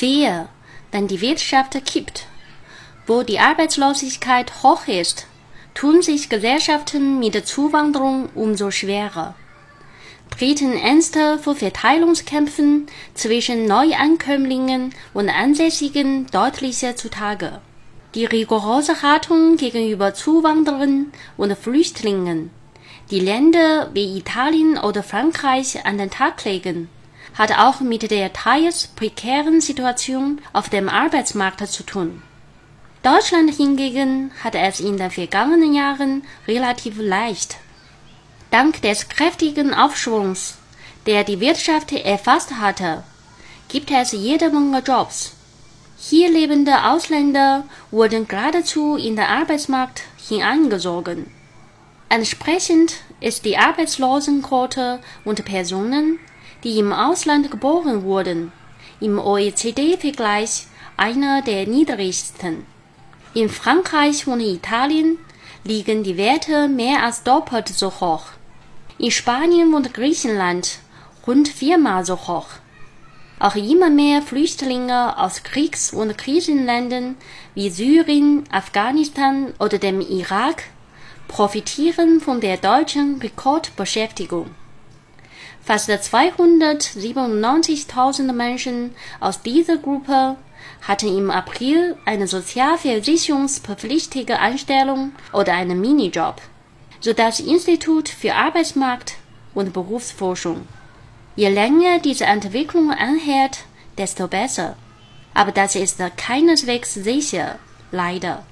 Wehe, wenn die Wirtschaft kippt. Wo die Arbeitslosigkeit hoch ist, tun sich Gesellschaften mit der Zuwanderung umso schwerer. Treten Ängste vor Verteilungskämpfen zwischen Neuankömmlingen und Ansässigen deutlicher zutage. Die rigorose Haltung gegenüber Zuwanderern und Flüchtlingen, die Länder wie Italien oder Frankreich an den Tag legen, hat auch mit der teils prekären Situation auf dem Arbeitsmarkt zu tun. Deutschland hingegen hat es in den vergangenen Jahren relativ leicht. Dank des kräftigen Aufschwungs, der die Wirtschaft erfasst hatte, gibt es jede Menge Jobs. Hier lebende Ausländer wurden geradezu in den Arbeitsmarkt hineingesogen. Entsprechend ist die Arbeitslosenquote unter Personen, die im Ausland geboren wurden, im OECD-Vergleich einer der niedrigsten. In Frankreich und Italien liegen die Werte mehr als doppelt so hoch. In Spanien und Griechenland rund viermal so hoch. Auch immer mehr Flüchtlinge aus Kriegs- und Krisenländern wie Syrien, Afghanistan oder dem Irak profitieren von der deutschen Rekordbeschäftigung. Fast 297.000 Menschen aus dieser Gruppe hatten im April eine sozialversicherungspflichtige Anstellung oder einen Minijob, so das Institut für Arbeitsmarkt und Berufsforschung. Je länger diese Entwicklung anhält, desto besser. Aber das ist keineswegs sicher, leider.